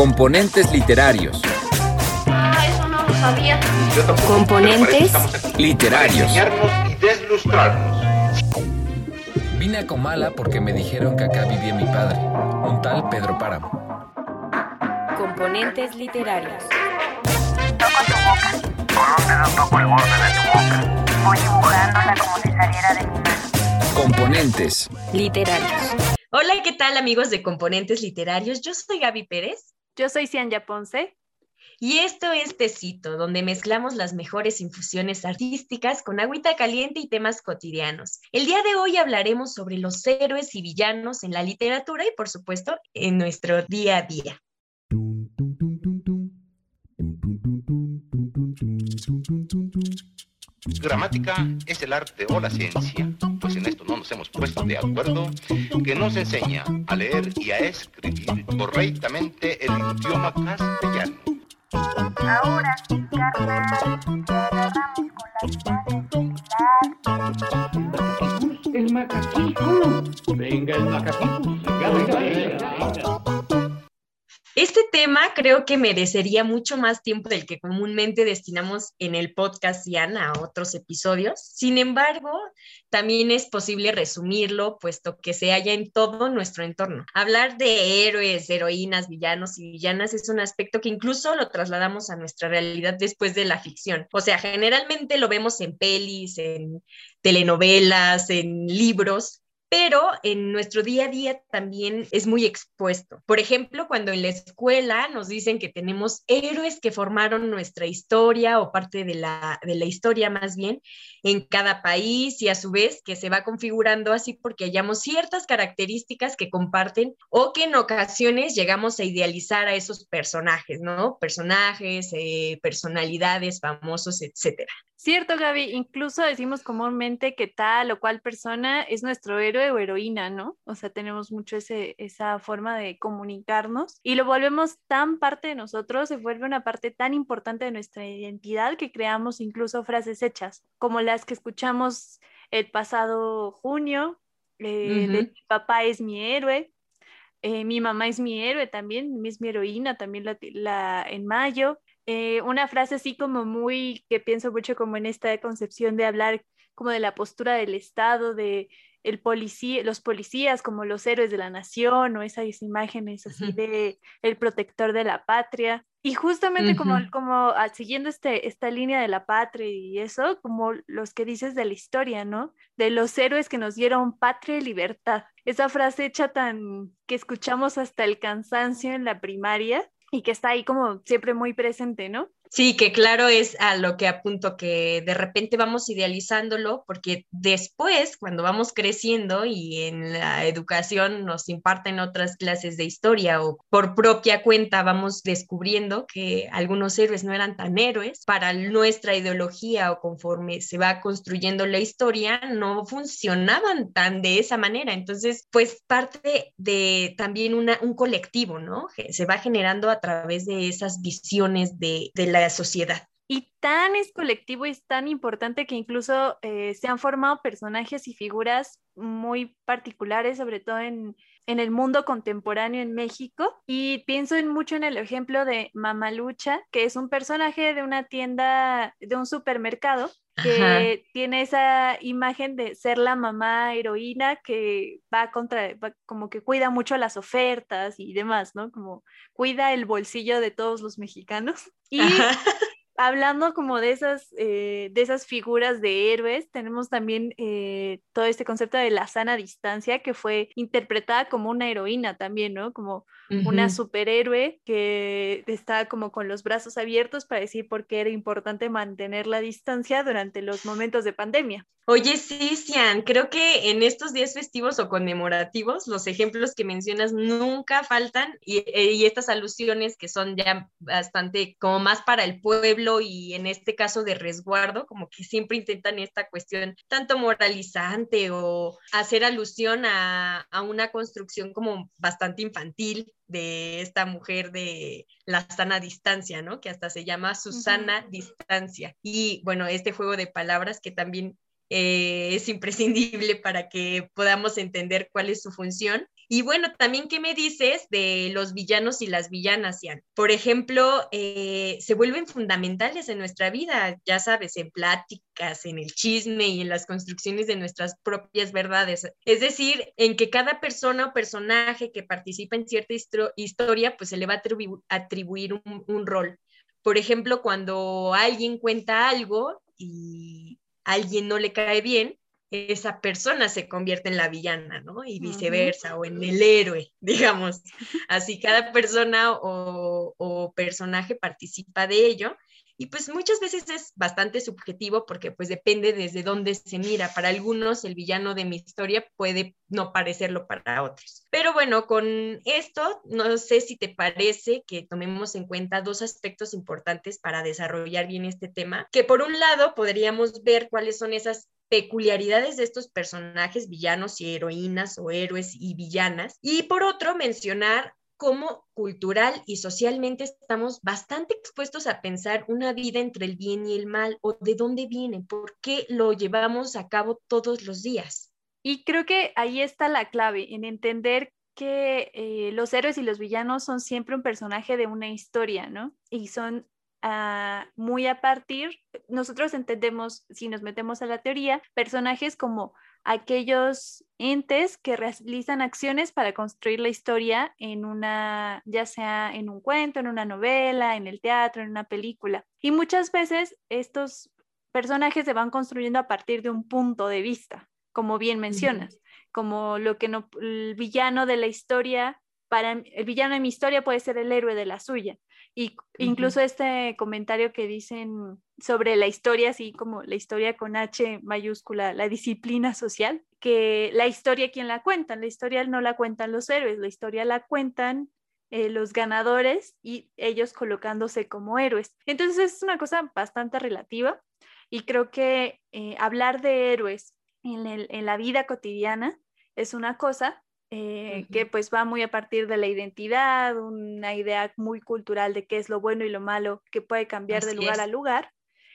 Componentes literarios. Ah, eso no lo sabía. Componentes Literarios. y deslustrarnos. Vine a Comala porque me dijeron que acá vivía mi padre, un tal Pedro Páramo. Componentes literarios. Toco tu boca. Con un dedo toco el borde de tu boca. Voy dibujándola como si saliera de mi mano. Componentes. Literarios. Hola, ¿qué tal amigos de Componentes Literarios? Yo soy Gaby Pérez Yo soy Cianya Ponce. y esto es Tecito, donde mezclamos las mejores infusiones artísticas con agüita caliente y temas cotidianos. El día de hoy hablaremos sobre los héroes y villanos en la literatura y, por supuesto, en nuestro día a día. Gramática es el arte o la ciencia, pues en esto no nos hemos puesto de acuerdo, que nos enseña a leer y a escribir correctamente el idioma castellano. Ahora, carnal, agarramos con las manos El macaquito. Venga, el macaquito. Tema creo que merecería mucho más tiempo del que comúnmente destinamos en el podcast Ian a otros episodios. Sin embargo, también es posible resumirlo, puesto que se halla en todo nuestro entorno. Hablar de héroes, heroínas, villanos y villanas es un aspecto que incluso lo trasladamos a nuestra realidad después de la ficción. O sea, generalmente lo vemos en pelis, en telenovelas, en libros, pero en nuestro día a día también es muy expuesto. Por ejemplo, cuando en la escuela nos dicen que tenemos héroes que formaron nuestra historia o parte de la, historia más bien en cada país y a su vez que se va configurando así porque hallamos ciertas características que comparten o que en ocasiones llegamos a idealizar a esos personajes, ¿no? Personajes, eh, personalidades famosos, etcétera. Cierto, Gaby, incluso decimos comúnmente que tal o cual persona es nuestro héroe o heroína, ¿no? O sea, tenemos mucho ese, esa forma de comunicarnos y lo volvemos tan parte de nosotros, se vuelve una parte tan importante de nuestra identidad que creamos incluso frases hechas, como las que escuchamos el pasado junio, eh, de Ujú. mi papá es mi héroe, eh, mi mamá es mi héroe también, es mi heroína también la, la- en mayo. Eh, una frase así como muy, que pienso mucho como en esta concepción de hablar como de la postura del Estado, de el policía, los policías como los héroes de la nación o esas imágenes así de el protector de la patria. Y justamente como, como ah, siguiendo este, esta línea de la patria y eso, como los que dices de la historia, ¿no? De los héroes que nos dieron patria y libertad. Esa frase hecha tan que escuchamos hasta el cansancio en la primaria y que está ahí como siempre muy presente, ¿no? Sí, que claro es a lo que apunto que de repente vamos idealizándolo porque después, cuando vamos creciendo y en la educación nos imparten otras clases de historia o por propia cuenta vamos descubriendo que algunos héroes no eran tan héroes, para nuestra ideología o conforme se va construyendo la historia, no funcionaban tan de esa manera. Entonces, pues parte de también una, un colectivo, ¿no? Se va generando a través de esas visiones de, de la sociedad. Y tan es colectivo y es tan importante que incluso eh, se han formado personajes y figuras muy particulares, sobre todo en, en el mundo contemporáneo en México. Y pienso en mucho en el ejemplo de Mamalucha, que es un personaje de una tienda, de un supermercado, que Ajá. tiene esa imagen de ser la mamá heroína que va contra, va como que cuida mucho las ofertas y demás, ¿no? Como cuida el bolsillo de todos los mexicanos. Y Ajá. hablando como de esas, eh, de esas figuras de héroes, tenemos también eh, todo este concepto de la sana distancia que fue interpretada como una heroína también, ¿no? Como una superhéroe que está como con los brazos abiertos para decir por qué era importante mantener la distancia durante los momentos de pandemia. Oye, sí, Cian, creo que en estos días festivos o conmemorativos, los ejemplos que mencionas nunca faltan y, eh, y estas alusiones que son ya bastante como más para el pueblo y en este caso de resguardo, como que siempre intentan esta cuestión tanto moralizante o hacer alusión a, a una construcción como bastante infantil de esta mujer de la sana distancia, ¿no? Que hasta se llama Susana Distancia. Y bueno, este juego de palabras que también eh, es imprescindible para que podamos entender cuál es su función. Y bueno, también, ¿qué me dices de los villanos y las villanas, Ian? Por ejemplo, eh, se vuelven fundamentales en nuestra vida, ya sabes, en pláticas, en el chisme y en las construcciones de nuestras propias verdades. Es decir, en que cada persona o personaje que participa en cierta historia, pues se le va a atribuir un, un rol. Por ejemplo, cuando alguien cuenta algo y alguien no le cae bien, esa persona se convierte en la villana, ¿no? Y viceversa, o en el héroe, digamos. Así cada persona o, o, personaje participa de ello. Y pues muchas veces es bastante subjetivo porque pues depende desde dónde se mira. Para algunos el villano de mi historia puede no parecerlo para otros. Pero bueno, con esto, no sé si te parece que tomemos en cuenta dos aspectos importantes para desarrollar bien este tema, que por un lado podríamos ver cuáles son esas peculiaridades de estos personajes villanos y heroínas o héroes y villanas. Y por otro, mencionar cómo cultural y socialmente estamos bastante expuestos a pensar una vida entre el bien y el mal o de dónde viene, por qué lo llevamos a cabo todos los días. Y creo que ahí está la clave, en entender que eh, los héroes y los villanos son siempre un personaje de una historia, ¿no? Y son muy a partir, nosotros entendemos, si nos metemos a la teoría, personajes como aquellos entes que realizan acciones para construir la historia en una, ya sea en un cuento, en una novela, en el teatro, en una película. Y muchas veces estos personajes se van construyendo a partir de un punto de vista, como bien mencionas, como lo que no, el villano de la historia, para el villano de mi historia puede ser el héroe de la suya. Y incluso este comentario que dicen sobre la historia, así como la historia con H mayúscula, la disciplina social, que la historia, ¿quién la cuenta? La historia no la cuentan los héroes, la historia la cuentan eh, los ganadores y ellos colocándose como héroes. Entonces es una cosa bastante relativa y creo que eh, hablar de héroes en, en la vida cotidiana es una cosa, eh, que pues va muy a partir de la identidad, una idea muy cultural de qué es lo bueno y lo malo que puede cambiar de lugar a lugar.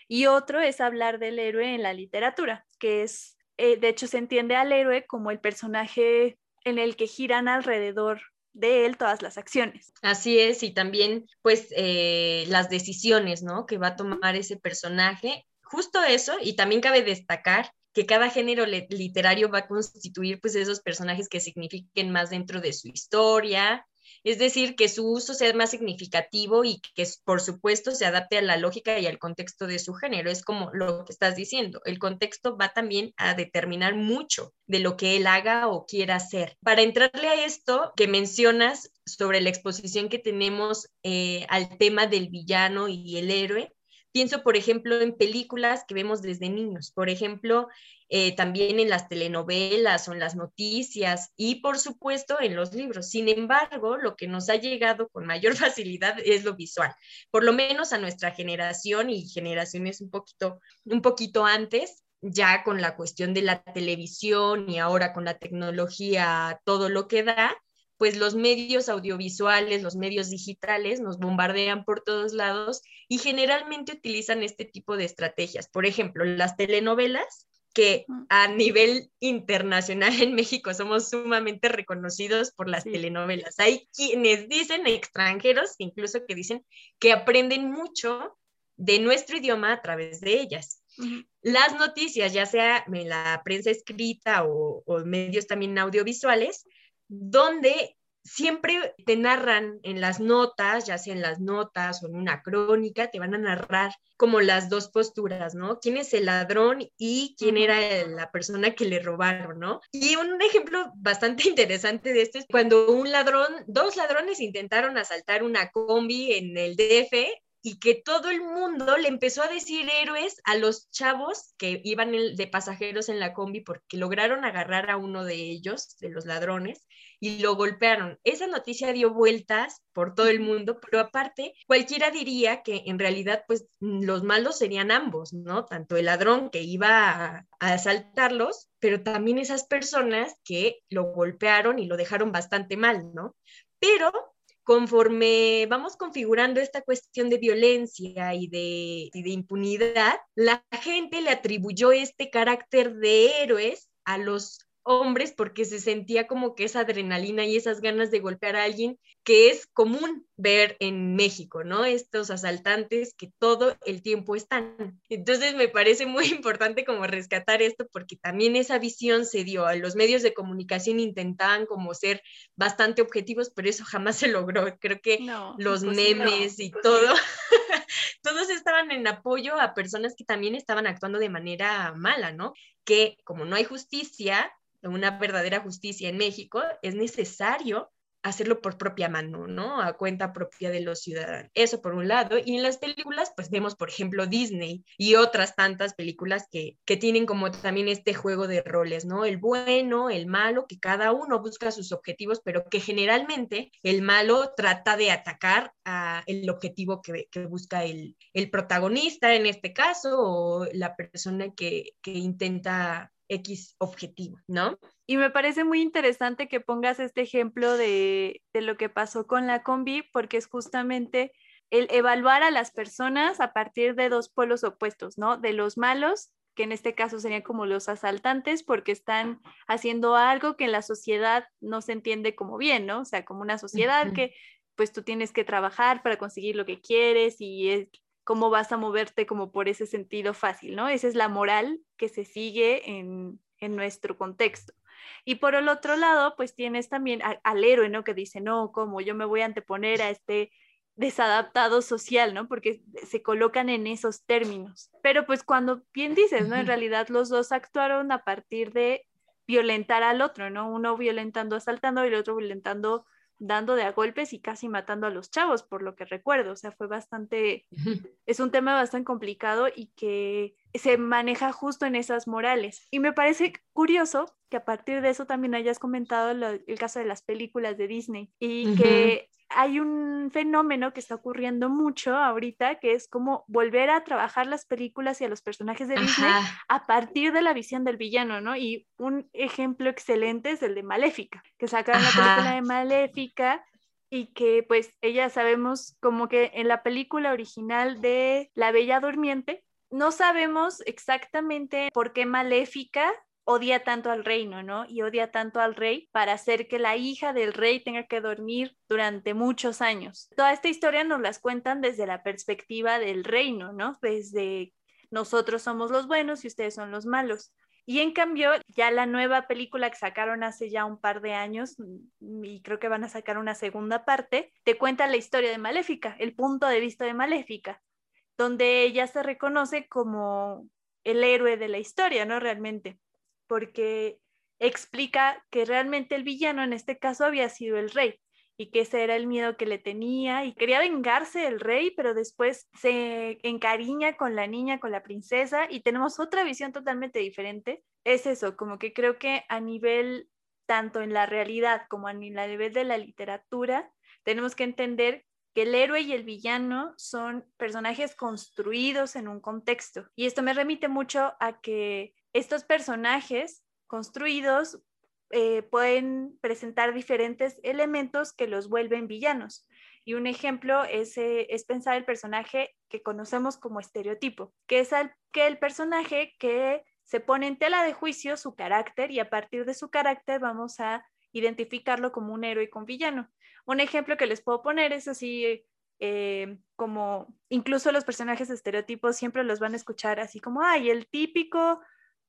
Y otro es hablar del héroe en la literatura, que es, eh, de hecho se entiende al héroe como el personaje en el que giran alrededor de él todas las acciones. Así es, y también pues eh, las decisiones, ¿no? Que va a tomar ese personaje. Justo eso, y también cabe destacar que cada género literario va a constituir pues esos personajes que signifiquen más dentro de su historia, es decir, que su uso sea más significativo y que por supuesto se adapte a la lógica y al contexto de su género. Es como lo que estás diciendo, el contexto va también a determinar mucho de lo que él haga o quiera hacer. Para entrarle a esto que mencionas sobre la exposición que tenemos eh, al tema del villano y el héroe, Pienso, por ejemplo, en películas que vemos desde niños, por ejemplo, eh, también en las telenovelas o en las noticias y, por supuesto, en los libros. Sin embargo, lo que nos ha llegado con mayor facilidad es lo visual, por lo menos a nuestra generación y generaciones un poquito, un poquito antes, ya con la cuestión de la televisión y ahora con la tecnología, todo lo que da, pues los medios audiovisuales, los medios digitales nos bombardean por todos lados y generalmente utilizan este tipo de estrategias. Por ejemplo, las telenovelas, que a nivel internacional en México somos sumamente reconocidos por las telenovelas. Hay quienes dicen, extranjeros, incluso que dicen que aprenden mucho de nuestro idioma a través de ellas. Las noticias, ya sea en la prensa escrita o, o medios también audiovisuales, donde siempre te narran en las notas, ya sea en las notas o en una crónica, te van a narrar como las dos posturas, ¿no? ¿Quién es el ladrón y quién era la persona que le robaron, ¿no? Y un ejemplo bastante interesante de esto es cuando un ladrón, dos ladrones intentaron asaltar una combi en el DF y que todo el mundo le empezó a decir héroes a los chavos que iban de pasajeros en la combi porque lograron agarrar a uno de ellos, de los ladrones, y lo golpearon. Esa noticia dio vueltas por todo el mundo, pero aparte, cualquiera diría que en realidad, pues los malos serían ambos, ¿no? Tanto el ladrón que iba a, asaltarlos, pero también esas personas que lo golpearon y lo dejaron bastante mal, ¿no? Pero conforme vamos configurando esta cuestión de violencia y de, de, impunidad, la gente le atribuyó este carácter de héroes a los hombres porque se sentía como que esa adrenalina y esas ganas de golpear a alguien que es común ver en México, ¿no? Estos asaltantes que todo el tiempo están. Entonces me parece muy importante como rescatar esto porque también esa visión se dio. Los medios de comunicación intentaban como ser bastante objetivos, pero eso jamás se logró. Creo que No, los memes y todo, todos estaban en apoyo a personas que también estaban actuando de manera mala, ¿no? Que como no hay justicia, una verdadera justicia en México, es necesario hacerlo por propia mano, ¿no? A cuenta propia de los ciudadanos. Eso por un lado. Y en las películas, pues vemos, por ejemplo, Disney y otras tantas películas que, que tienen como también este juego de roles, ¿no? El bueno, el malo, que cada uno busca sus objetivos, pero que generalmente el malo trata de atacar a el objetivo que, busca el, el protagonista en este caso o la persona que, que intenta X objetivo, ¿no? Y me parece muy interesante que pongas este ejemplo de, de, lo que pasó con la combi, porque es justamente el evaluar a las personas a partir de dos polos opuestos, ¿no? De los malos, que en este caso serían como los asaltantes, porque están haciendo algo que en la sociedad no se entiende como bien, ¿no? O sea, como una sociedad uh -huh. que pues tú tienes que trabajar para conseguir lo que quieres y es, cómo vas a moverte como por ese sentido fácil, ¿no? Esa es la moral que se sigue en, en nuestro contexto. Y por el otro lado, pues tienes también al, al héroe, ¿no? Que dice, no, ¿cómo? Yo me voy a anteponer a este desadaptado social, ¿no? Porque se colocan en esos términos. Pero pues cuando bien dices, ¿no? En realidad los dos actuaron a partir de violentar al otro, ¿no? Uno violentando, asaltando y el otro violentando dando de a golpes y casi matando a los chavos, por lo que recuerdo. O sea, fue bastante, es un tema bastante complicado y que se maneja justo en esas morales. Y me parece curioso que a partir de eso también hayas comentado lo, el caso de las películas de Disney y uh -huh. que hay un fenómeno que está ocurriendo mucho ahorita, que es como volver a trabajar las películas y a los personajes de Disney Ajá. a partir de la visión del villano, ¿no? Y un ejemplo excelente es el de Maléfica, que sacaron la película de Maléfica y que pues ella sabemos como que en la película original de La Bella Durmiente, no sabemos exactamente por qué Maléfica odia tanto al reino, ¿no? Y odia tanto al rey para hacer que la hija del rey tenga que dormir durante muchos años. Toda esta historia nos las cuentan desde la perspectiva del reino, ¿no? Desde nosotros somos los buenos y ustedes son los malos. Y en cambio, ya la nueva película que sacaron hace ya un par de años, y creo que van a sacar una segunda parte, te cuenta la historia de Maléfica, el punto de vista de Maléfica, donde ella se reconoce como el héroe de la historia, ¿no? Realmente porque explica que realmente el villano en este caso había sido el rey y que ese era el miedo que le tenía y quería vengarse del rey, pero después se encariña con la niña, con la princesa y tenemos otra visión totalmente diferente. Es eso, como que creo que a nivel tanto en la realidad como a nivel de la literatura, tenemos que entender que el héroe y el villano son personajes construidos en un contexto. Y esto me remite mucho a que estos personajes construidos eh, pueden presentar diferentes elementos que los vuelven villanos. Y un ejemplo es, eh, es pensar el personaje que conocemos como estereotipo, que es el, que el personaje que se pone en tela de juicio su carácter y a partir de su carácter vamos a identificarlo como un héroe con villano. Un ejemplo que les puedo poner es así, eh, como incluso los personajes estereotipos siempre los van a escuchar así como, ay, el típico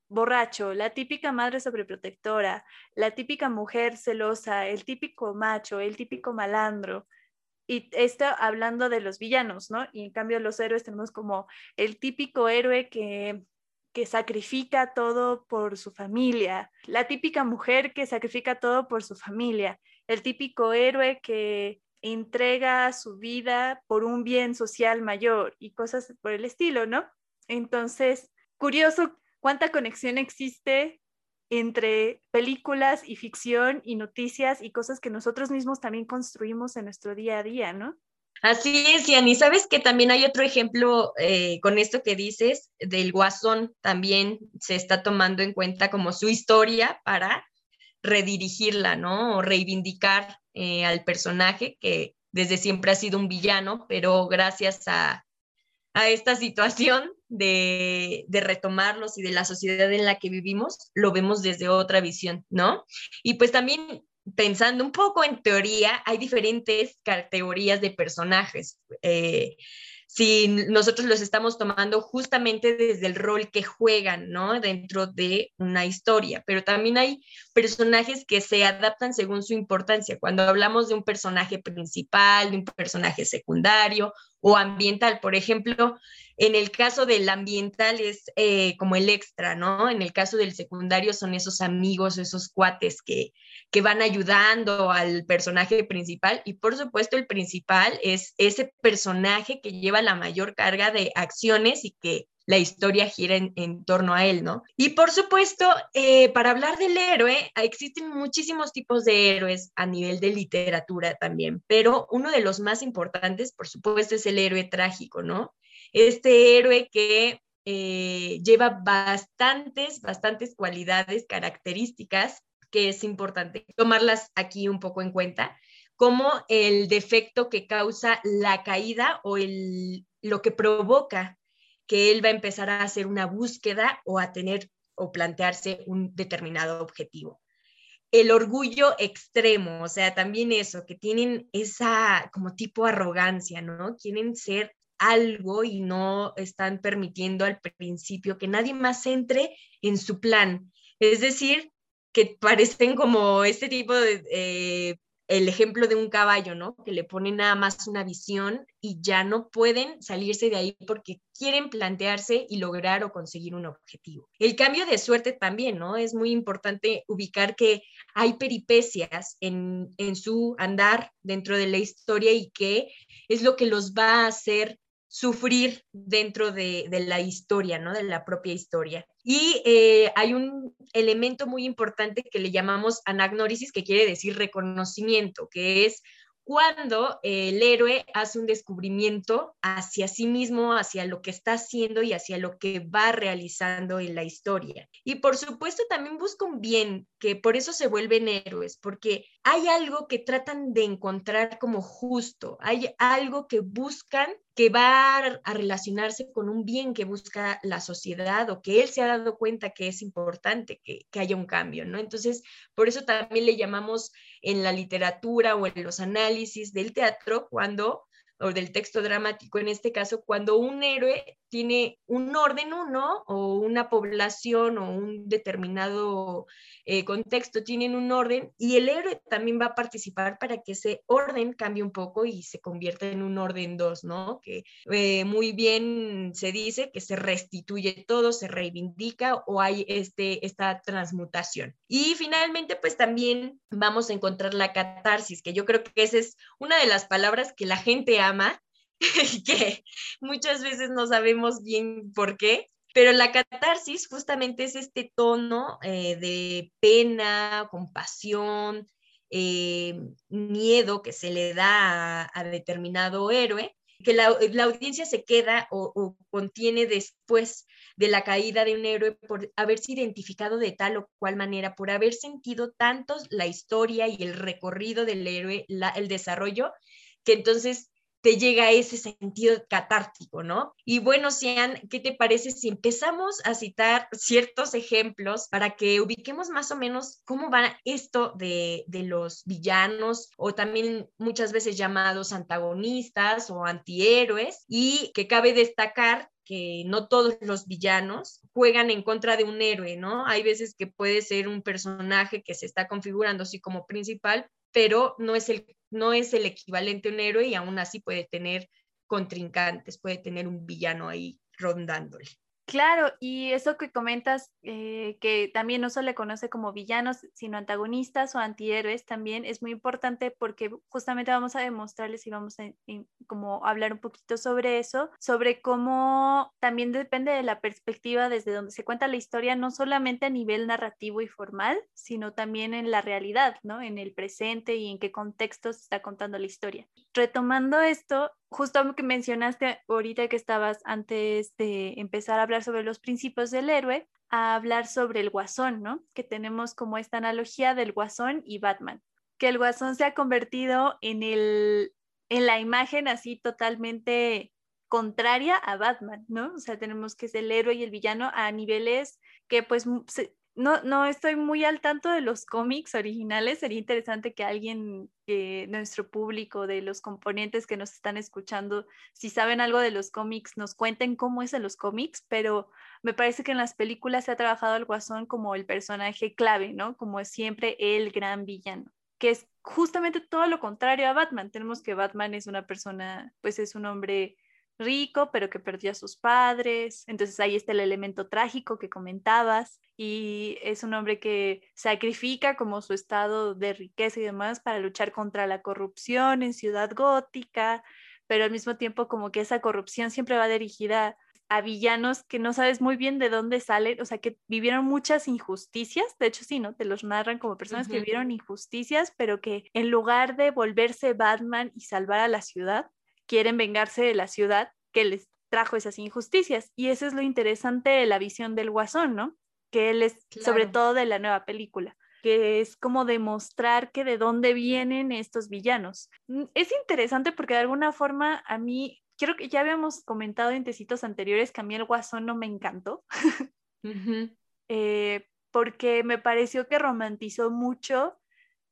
borracho, la típica madre sobreprotectora, la típica mujer celosa, el típico macho, el típico malandro. Y esto hablando de los villanos, ¿no? Y en cambio los héroes tenemos como el típico héroe que, que sacrifica todo por su familia, la típica mujer que sacrifica todo por su familia, el típico héroe que entrega su vida por un bien social mayor y cosas por el estilo, ¿no? Entonces, curioso cuánta conexión existe entre películas y ficción y noticias y cosas que nosotros mismos también construimos en nuestro día a día, ¿no? Así es, y sabes que también hay otro ejemplo eh, con esto que dices del guasón, también se está tomando en cuenta como su historia para redirigirla, ¿no? O reivindicar eh, al personaje que desde siempre ha sido un villano, pero gracias a, a esta situación de, de, retomarlos y de la sociedad en la que vivimos, lo vemos desde otra visión, ¿no? Y pues también pensando un poco en teoría, hay diferentes categorías de personajes. Eh, si nosotros los estamos tomando justamente desde el rol que juegan, ¿no? Dentro de una historia, pero también hay personajes que se adaptan según su importancia. Cuando hablamos de un personaje principal, de un personaje secundario o ambiental, por ejemplo, en el caso del ambiental es eh, como el extra, ¿no? En el caso del secundario son esos amigos, esos cuates que, que van ayudando al personaje principal y por supuesto el principal es ese personaje que lleva la mayor carga de acciones y que la historia gira en, torno a él, ¿no? Y por supuesto, eh, para hablar del héroe, existen muchísimos tipos de héroes a nivel de literatura también, pero uno de los más importantes, por supuesto, es el héroe trágico, ¿no? Este héroe que eh, lleva bastantes, bastantes cualidades, características que es importante tomarlas aquí un poco en cuenta, como el defecto que causa la caída o el, lo que provoca que él va a empezar a hacer una búsqueda o a tener o plantearse un determinado objetivo. El orgullo extremo, o sea, también eso, que tienen esa como tipo arrogancia, ¿no? Quieren ser algo y no están permitiendo al principio que nadie más entre en su plan. Es decir, que parecen como este tipo de eh, el ejemplo de un caballo, ¿no? Que le ponen nada más una visión y ya no pueden salirse de ahí porque quieren plantearse y lograr o conseguir un objetivo. El cambio de suerte también, ¿no? Es muy importante ubicar que hay peripecias en, en su andar dentro de la historia y que es lo que los va a hacer sufrir dentro de, la historia, ¿no? De la propia historia. Y eh, hay un elemento muy importante que le llamamos anagnórisis, que quiere decir reconocimiento, que es cuando el héroe hace un descubrimiento hacia sí mismo, hacia lo que está haciendo y hacia lo que va realizando en la historia. Y por supuesto también busca un bien, que por eso se vuelven héroes, porque hay algo que tratan de encontrar como justo, hay algo que buscan que va a relacionarse con un bien que busca la sociedad o que él se ha dado cuenta que es importante que, que, haya un cambio, ¿no? Entonces, por eso también le llamamos en la literatura o en los análisis del teatro cuando o del texto dramático en este caso, cuando un héroe tiene un orden uno o una población o un determinado eh, contexto tienen un orden y el héroe también va a participar para que ese orden cambie un poco y se convierta en un orden dos, ¿no? Que eh, muy bien se dice que se restituye todo, se reivindica o hay este, esta transmutación. Y finalmente, pues también vamos a encontrar la catarsis, que yo creo que esa es una de las palabras que la gente ama que muchas veces no sabemos bien por qué, pero la catarsis justamente es este tono eh, de pena, compasión, eh, miedo que se le da a, determinado héroe, que la, audiencia se queda o, o, contiene después de la caída de un héroe por haberse identificado de tal o cual manera, por haber sentido tanto la historia y el recorrido del héroe, la, el desarrollo, que entonces te llega ese sentido catártico, ¿no? Y bueno, Sian, ¿qué te parece si empezamos a citar ciertos ejemplos para que ubiquemos más o menos cómo va esto de, de los villanos o también muchas veces llamados antagonistas o antihéroes y que cabe destacar que no todos los villanos juegan en contra de un héroe, ¿no? Hay veces que puede ser un personaje que se está configurando así como principal, pero no es el, no es el equivalente a un héroe y aún así puede tener contrincantes, puede tener un villano ahí rondándole. Claro, y eso que comentas, eh, que también no solo le conoce como villanos, sino antagonistas o antihéroes, también es muy importante porque justamente vamos a demostrarles y vamos a como hablar un poquito sobre eso, sobre cómo también depende de la perspectiva desde donde se cuenta la historia, no solamente a nivel narrativo y formal, sino también en la realidad, ¿no? En el presente y en qué contexto se está contando la historia. Retomando esto, justo que mencionaste ahorita que estabas antes de empezar a hablar sobre los principios del héroe, a hablar sobre el guasón, ¿no? Que tenemos como esta analogía del guasón y Batman, que el guasón se ha convertido en el en la imagen así totalmente contraria a Batman, ¿no? O sea, tenemos que es el héroe y el villano a niveles que pues no, no estoy muy al tanto de los cómics originales. Sería interesante que alguien, de nuestro público, de los componentes que nos están escuchando, si saben algo de los cómics, nos cuenten cómo es en los cómics, pero me parece que en las películas se ha trabajado al guasón como el personaje clave, ¿no? Como siempre el gran villano, que es justamente todo lo contrario a Batman. Tenemos que Batman es una persona, pues es un hombre rico, pero que perdió a sus padres. Entonces ahí está el elemento trágico que comentabas y es un hombre que sacrifica como su estado de riqueza y demás para luchar contra la corrupción en Ciudad Gótica, pero al mismo tiempo como que esa corrupción siempre va dirigida a villanos que no sabes muy bien de dónde salen, o sea, que vivieron muchas injusticias, de hecho sí, ¿no? Te los narran como personas que vivieron injusticias, pero que en lugar de volverse Batman y salvar a la ciudad, quieren vengarse de la ciudad que les trajo esas injusticias. Y eso es lo interesante de la visión del guasón, ¿no? Que él es, sobre todo de la nueva película, que es como demostrar que de dónde vienen estos villanos. Mm, es interesante porque de alguna forma a mí, creo que ya habíamos comentado en tecitos anteriores que a mí el guasón no me encantó. Eh, porque me pareció que romantizó mucho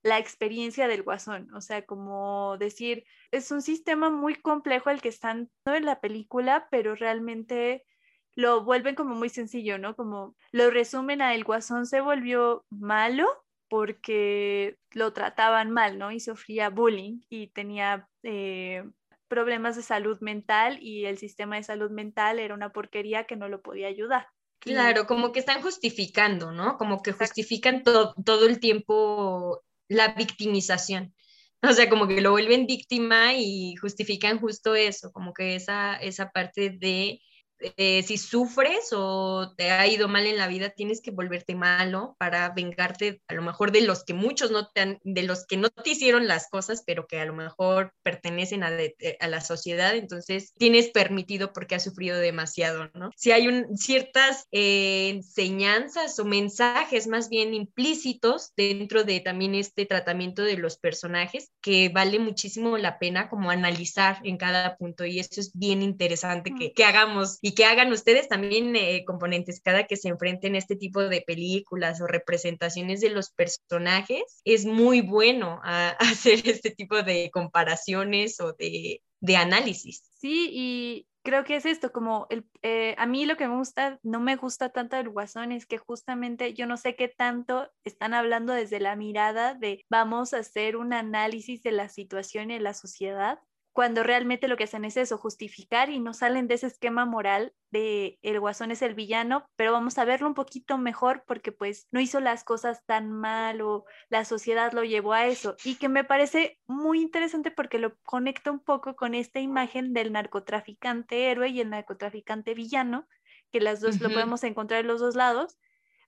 la experiencia del guasón, o sea, como decir, es un sistema muy complejo el que están en la película, pero realmente lo vuelven como muy sencillo, ¿no? Como lo resumen a el guasón se volvió malo porque lo trataban mal, ¿no? Y sufría bullying y tenía eh, problemas de salud mental y el sistema de salud mental era una porquería que no lo podía ayudar. Claro, como que están justificando, ¿no? Como que justifican todo el tiempo la victimización. O sea, como que lo vuelven víctima y justifican justo eso, como que esa, esa parte de eh, si sufres o te ha ido mal en la vida, tienes que volverte malo para vengarte a lo mejor de los que muchos no te han, de los que no te hicieron las cosas, pero que a lo mejor pertenecen a, a la sociedad, entonces tienes permitido porque has sufrido demasiado, ¿no? Si hay un, ciertas eh, enseñanzas o mensajes más bien implícitos dentro de también este tratamiento de los personajes que vale muchísimo la pena como analizar en cada punto. Y eso es bien interesante que, que hagamos y que hagan ustedes también eh, componentes cada que se enfrenten a este tipo de películas o representaciones de los personajes. Es muy bueno hacer este tipo de comparaciones o de, de análisis. Sí, y creo que es esto, como el, eh, a mí lo que me gusta, no me gusta tanto del guasón, es que justamente yo no sé qué tanto están hablando desde la mirada de vamos a hacer un análisis de la situación en la sociedad cuando realmente lo que hacen es eso, justificar y no salen de ese esquema moral de el guasón es el villano, pero vamos a verlo un poquito mejor porque pues no hizo las cosas tan mal o la sociedad lo llevó a eso. Y que me parece muy interesante porque lo conecta un poco con esta imagen del narcotraficante héroe y el narcotraficante villano, que las dos lo podemos encontrar en los dos lados,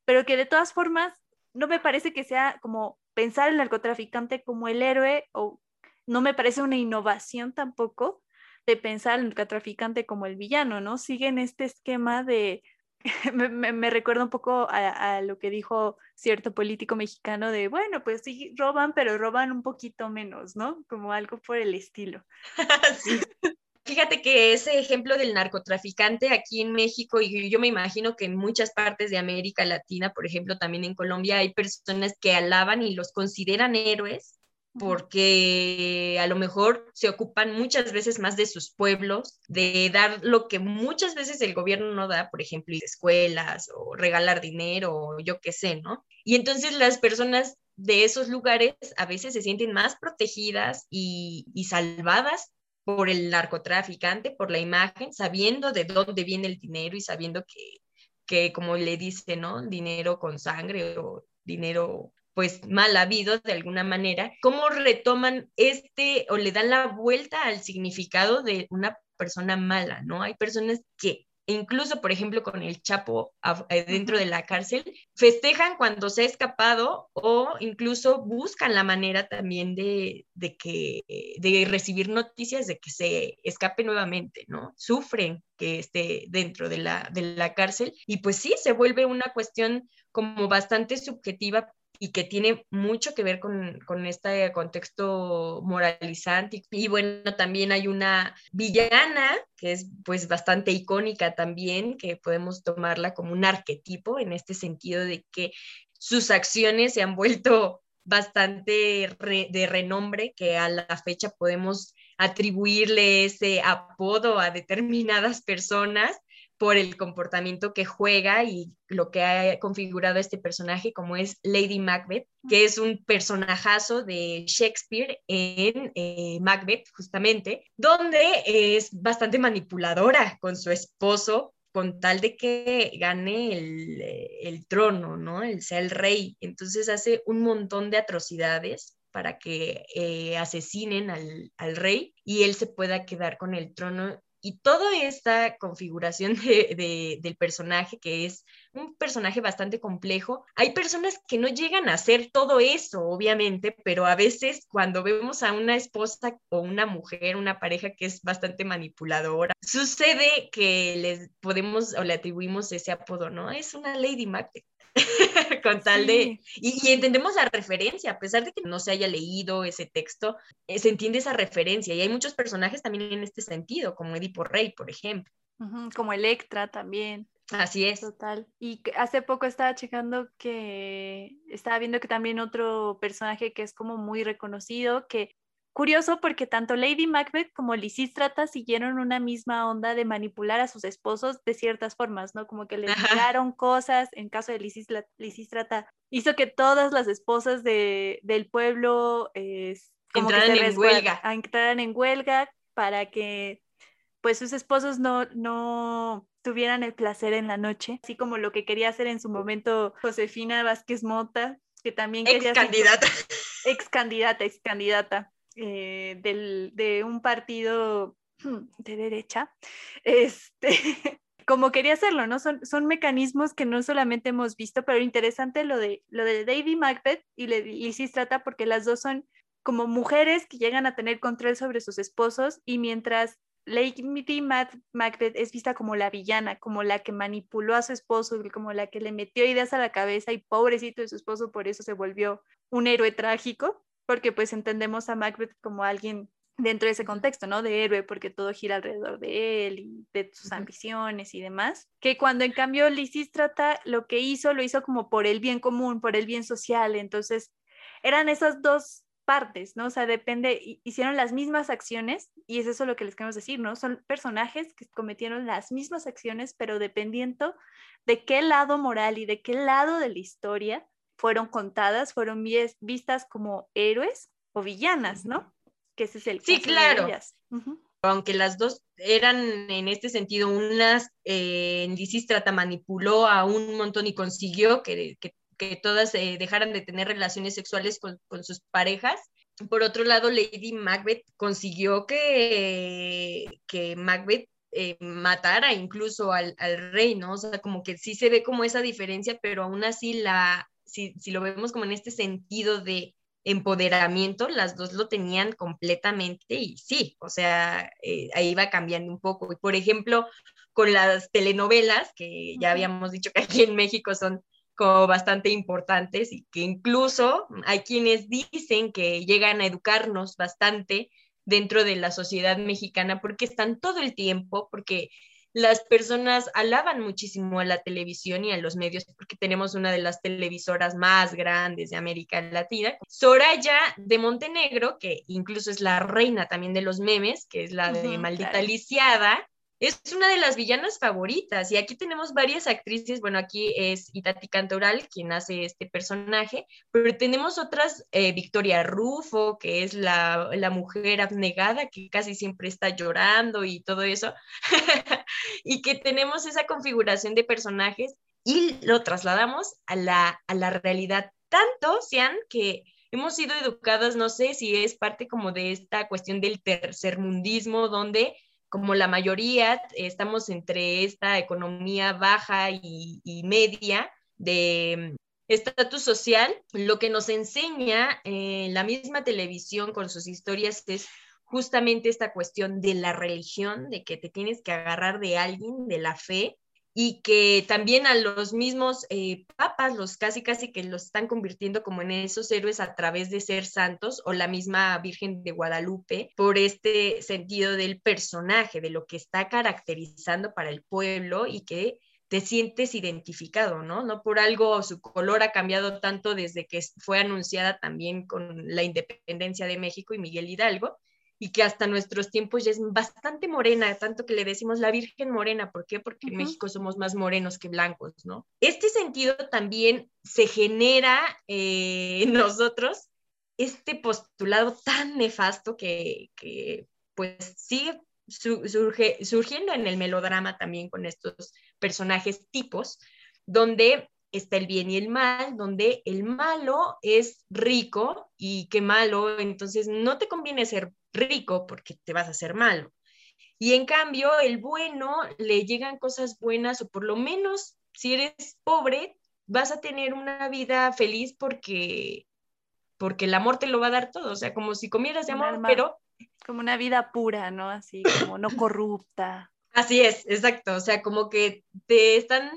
pero que de todas formas no me parece que sea como pensar el narcotraficante como el héroe o no me parece una innovación tampoco de pensar al narcotraficante como el villano, ¿no? Siguen este esquema de, me, recuerda un poco a, lo que dijo cierto político mexicano de, bueno, pues sí, roban, pero roban un poquito menos, ¿no? Como algo por el estilo. Fíjate que ese ejemplo del narcotraficante aquí en México, y yo me imagino que en muchas partes de América Latina, por ejemplo, también en Colombia, hay personas que alaban y los consideran héroes porque a lo mejor se ocupan muchas veces más de sus pueblos, de dar lo que muchas veces el gobierno no da, por ejemplo, escuelas o regalar dinero o yo qué sé, ¿no? Y entonces las personas de esos lugares a veces se sienten más protegidas y, salvadas por el narcotraficante, por la imagen, sabiendo de dónde viene el dinero y sabiendo que, que como le dice, ¿no? Dinero con sangre o dinero pues mal habido de alguna manera, ¿cómo retoman este o le dan la vuelta al significado de una persona mala, ¿no? Hay personas que incluso, por ejemplo, con el Chapo eh, dentro de la cárcel, festejan cuando se ha escapado o incluso buscan la manera también de, de, que, de recibir noticias de que se escape nuevamente, ¿no? Sufren que esté dentro de la, de la cárcel y pues sí, se vuelve una cuestión como bastante subjetiva y que tiene mucho que ver con, con este contexto moralizante. Y bueno, también hay una villana que es pues bastante icónica también, que podemos tomarla como un arquetipo en este sentido de que sus acciones se han vuelto bastante de renombre, que a la fecha podemos atribuirle ese apodo a determinadas personas por el comportamiento que juega y lo que ha configurado este personaje, como es Lady Macbeth, que es un personajazo de Shakespeare en eh, Macbeth, justamente, donde es bastante manipuladora con su esposo con tal de que gane el, trono, ¿no? El sea el rey. Entonces hace un montón de atrocidades para que eh, asesinen al, al, rey y él se pueda quedar con el trono y toda esta configuración de, del personaje, que es un personaje bastante complejo, hay personas que no llegan a hacer todo eso, obviamente, pero a veces cuando vemos a una esposa o una mujer, una pareja que es bastante manipuladora, sucede que les podemos o le atribuimos ese apodo, ¿no? Es una Lady Macbeth. con tal de... Y, entendemos la referencia, a pesar de que no se haya leído ese texto, eh, se entiende esa referencia y hay muchos personajes también en este sentido, como Edipo Rey, por ejemplo. como Electra también. Así es. Total. Y hace poco estaba checando que estaba viendo que también otro personaje que es como muy reconocido, que Curioso porque tanto Lady Macbeth como Lisístrata siguieron una misma onda de manipular a sus esposos de ciertas formas, ¿no? Como que le negaron cosas, en caso de Lisístrata, hizo que todas las esposas de, del pueblo entraran en huelga. entraran en huelga para que pues sus esposos no, no tuvieran el placer en la noche, así como lo que quería hacer en su momento Josefina Vázquez Mota, que también quería... Ex candidata. Ex candidata, ex candidata. Eh, de un partido de derecha, este, como quería hacerlo, ¿no? Son, son mecanismos que no solamente hemos visto, pero interesante lo de, lo de Lady Macbeth y Lysistrata, porque las dos son como mujeres que llegan a tener control sobre sus esposos y mientras Lady Macbeth es vista como la villana, como la que manipuló a su esposo, como la que le metió ideas a la cabeza y pobrecito de su esposo por eso se volvió un héroe trágico porque pues entendemos a Macbeth como alguien dentro de ese contexto, ¿no? De héroe, porque todo gira alrededor de él y de sus ambiciones y demás. Que cuando en cambio Lisístrata lo que hizo, lo hizo como por el bien común, por el bien social. Entonces, eran esas dos partes, ¿no? O sea, depende, hicieron las mismas acciones y es eso lo que les queremos decir, ¿no? Son personajes que cometieron las mismas acciones, pero dependiendo de qué lado moral y de qué lado de la historia fueron contadas, fueron vistas como héroes o villanas, ¿no? Que ese es el Sí, claro. Aunque las dos eran en este sentido unas, eh, Lisístrata manipuló a un montón y consiguió que, todas eh, dejaran de tener relaciones sexuales con, sus parejas. Por otro lado, Lady Macbeth consiguió que, que Macbeth eh, matara incluso al, al, rey, ¿no? O sea, como que sí se ve como esa diferencia, pero aún así la, si, lo vemos como en este sentido de empoderamiento, las dos lo tenían completamente y sí, o sea, eh, ahí va cambiando un poco. Y por ejemplo, con las telenovelas, que ya habíamos dicho que aquí en México son como bastante importantes y que incluso hay quienes dicen que llegan a educarnos bastante dentro de la sociedad mexicana porque están todo el tiempo, porque las personas alaban muchísimo a la televisión y a los medios porque tenemos una de las televisoras más grandes de América Latina. Soraya de Montenegro, que incluso es la reina también de los memes, que es la de Maldita Lisiada, es una de las villanas favoritas. Y aquí tenemos varias actrices, bueno, aquí es Itati Cantoral quien hace este personaje, pero tenemos otras, eh, Victoria Rufo, que es la, la, mujer abnegada que casi siempre está llorando y todo eso, y que tenemos esa configuración de personajes y lo trasladamos a la, a la realidad, tanto sean que hemos sido educadas, no sé si es parte como de esta cuestión del tercermundismo, donde como la mayoría, estamos entre esta economía baja y, media de mm, estatus social, lo que nos enseña eh, la misma televisión con sus historias es justamente esta cuestión de la religión, de que te tienes que agarrar de alguien, de la fe, y que también a los mismos eh, papas, los casi casi que los están convirtiendo como en esos héroes a través de ser santos o la misma Virgen de Guadalupe por este sentido del personaje, de lo que está caracterizando para el pueblo y que te sientes identificado, ¿no? No por algo su color ha cambiado tanto desde que fue anunciada también con la independencia de México y Miguel Hidalgo, y que hasta nuestros tiempos ya es bastante morena, tanto que le decimos la Virgen Morena. ¿Por qué? Porque en México somos más morenos que blancos, ¿no? Este sentido también se genera eh, en nosotros este postulado tan nefasto que, que pues sigue surge, surgiendo en el melodrama también con estos personajes tipos, donde está el bien y el mal, donde el malo es rico y qué malo, entonces no te conviene ser rico porque te vas a hacer malo. Y en cambio, el bueno le llegan cosas buenas o por lo menos si eres pobre, vas a tener una vida feliz porque porque el amor te lo va a dar todo, o sea, como si comieras de amor, pero como una vida pura, ¿no? Así como no corrupta. Así es, exacto, o sea, como que te están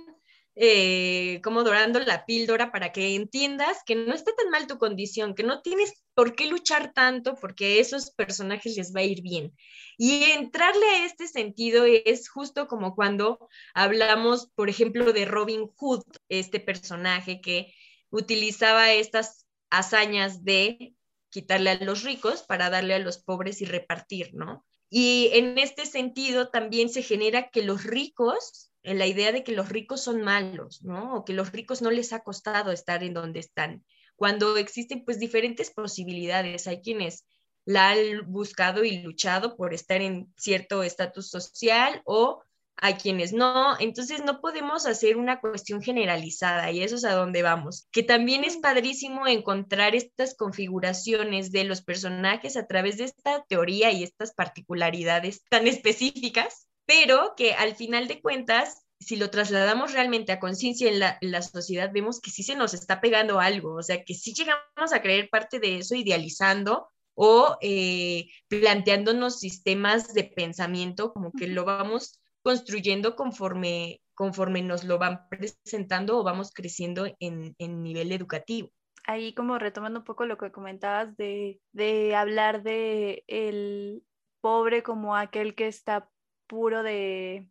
eh, como dorando la píldora para que entiendas que no está tan mal tu condición, que no tienes por qué luchar tanto porque a esos personajes les va a ir bien. Y entrarle a este sentido es justo como cuando hablamos, por ejemplo, de Robin Hood, este personaje que utilizaba estas hazañas de quitarle a los ricos para darle a los pobres y repartir, ¿no? Y en este sentido también se genera que los ricos en la idea de que los ricos son malos, ¿no? O que los ricos no les ha costado estar en donde están, cuando existen pues diferentes posibilidades. Hay quienes la han buscado y luchado por estar en cierto estatus social o hay quienes no. Entonces no podemos hacer una cuestión generalizada y eso es a donde vamos. Que también es padrísimo encontrar estas configuraciones de los personajes a través de esta teoría y estas particularidades tan específicas pero que al final de cuentas, si lo trasladamos realmente a conciencia en la, sociedad, vemos que sí se nos está pegando algo, o sea, que sí llegamos a creer parte de eso idealizando o eh, planteándonos sistemas de pensamiento como que lo vamos construyendo conforme, conforme nos lo van presentando o vamos creciendo en, en nivel educativo. Ahí como retomando un poco lo que comentabas de, de, hablar de el pobre como aquel que está puro de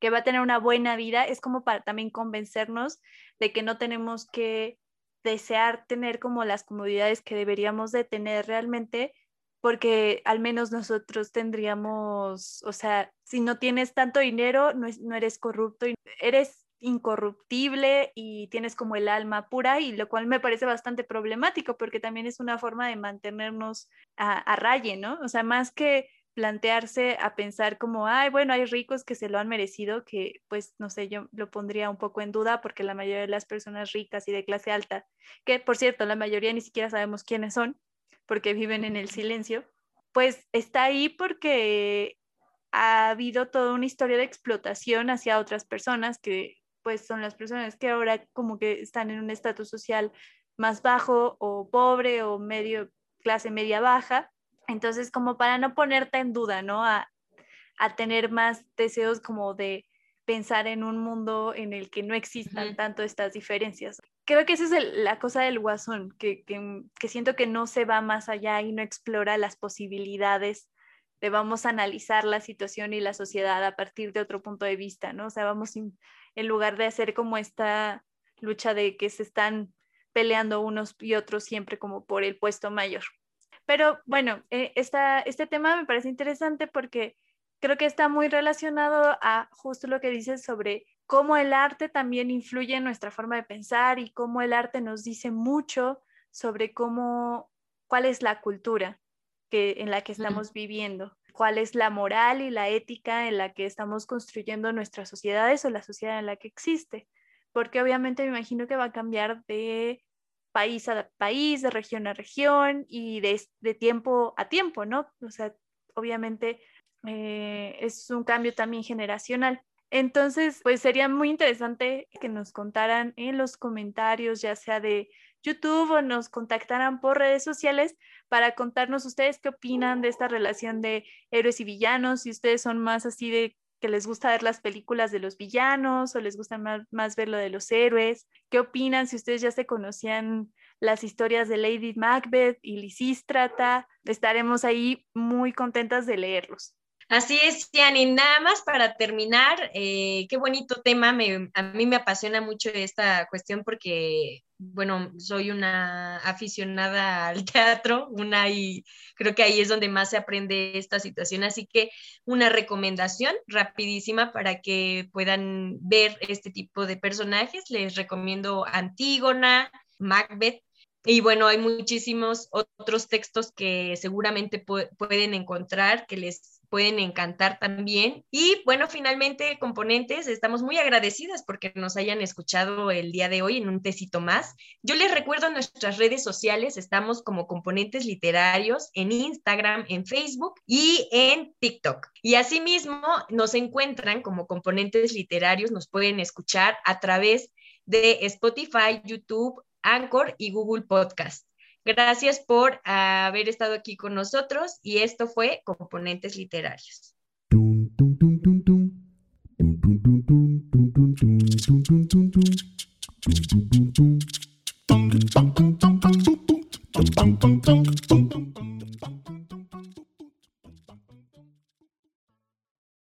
que va a tener una buena vida, es como para también convencernos de que no tenemos que desear tener como las comodidades que deberíamos de tener realmente, porque al menos nosotros tendríamos, o sea, si no tienes tanto dinero, no, no eres corrupto, eres incorruptible y tienes como el alma pura y lo cual me parece bastante problemático porque también es una forma de mantenernos a, a raye, ¿no? O sea, más que plantearse a pensar como, ay, bueno, hay ricos que se lo han merecido, que pues no sé, yo lo pondría un poco en duda porque la mayoría de las personas ricas y de clase alta, que por cierto, la mayoría ni siquiera sabemos quiénes son, porque viven en el silencio, pues está ahí porque ha habido toda una historia de explotación hacia otras personas que pues son las personas que ahora como que están en un estatus social más bajo o pobre o medio clase media baja entonces, como para no ponerte en duda, ¿no? A, tener más deseos como de pensar en un mundo en el que no existan tanto estas diferencias. Creo que esa es la cosa del guasón, que, que, siento que no se va más allá y no explora las posibilidades de vamos a analizar la situación y la sociedad a partir de otro punto de vista, ¿no? O sea, vamos en lugar de hacer como esta lucha de que se están peleando unos y otros siempre como por el puesto mayor. Pero bueno, eh, este tema me parece interesante porque creo que está muy relacionado a justo lo que dices sobre cómo el arte también influye en nuestra forma de pensar y cómo el arte nos dice mucho sobre cómo, cuál es la cultura que, en la que estamos viviendo, cuál es la moral y la ética en la que estamos construyendo nuestras sociedades o la sociedad en la que existe. Porque obviamente me imagino que va a cambiar de país a país, de región a región y de, tiempo a tiempo, ¿no? O sea, obviamente eh, es un cambio también generacional. Entonces, pues sería muy interesante que nos contaran en los comentarios, ya sea de YouTube o nos contactaran por redes sociales para contarnos ustedes qué opinan de esta relación de héroes y villanos, si ustedes son más así de que les gusta ver las películas de los villanos o les gusta más, más ver lo de los héroes. ¿Qué opinan si ustedes ya se conocían las historias de Lady Macbeth y Lisístrata? Estaremos ahí muy contentas de leerlos. Así es, y Nada más para terminar, eh, qué bonito tema. Me, a mí me apasiona mucho esta cuestión porque, bueno, soy una aficionada al teatro, una y creo que ahí es donde más se aprende esta situación. Así que una recomendación rapidísima para que puedan ver este tipo de personajes. Les recomiendo Antígona, Macbeth, y bueno, hay muchísimos otros textos que seguramente pueden encontrar que les pueden encantar también. Y bueno, finalmente, componentes, estamos muy agradecidas porque nos hayan escuchado el día de hoy en un tecito más. Yo les recuerdo nuestras redes sociales, estamos como componentes literarios en Instagram, en Facebook y en TikTok. Y asimismo nos encuentran como componentes literarios, nos pueden escuchar a través de Spotify, YouTube, Anchor y Google Podcast. Gracias por haber estado aquí con nosotros y esto fue Componentes Literarios.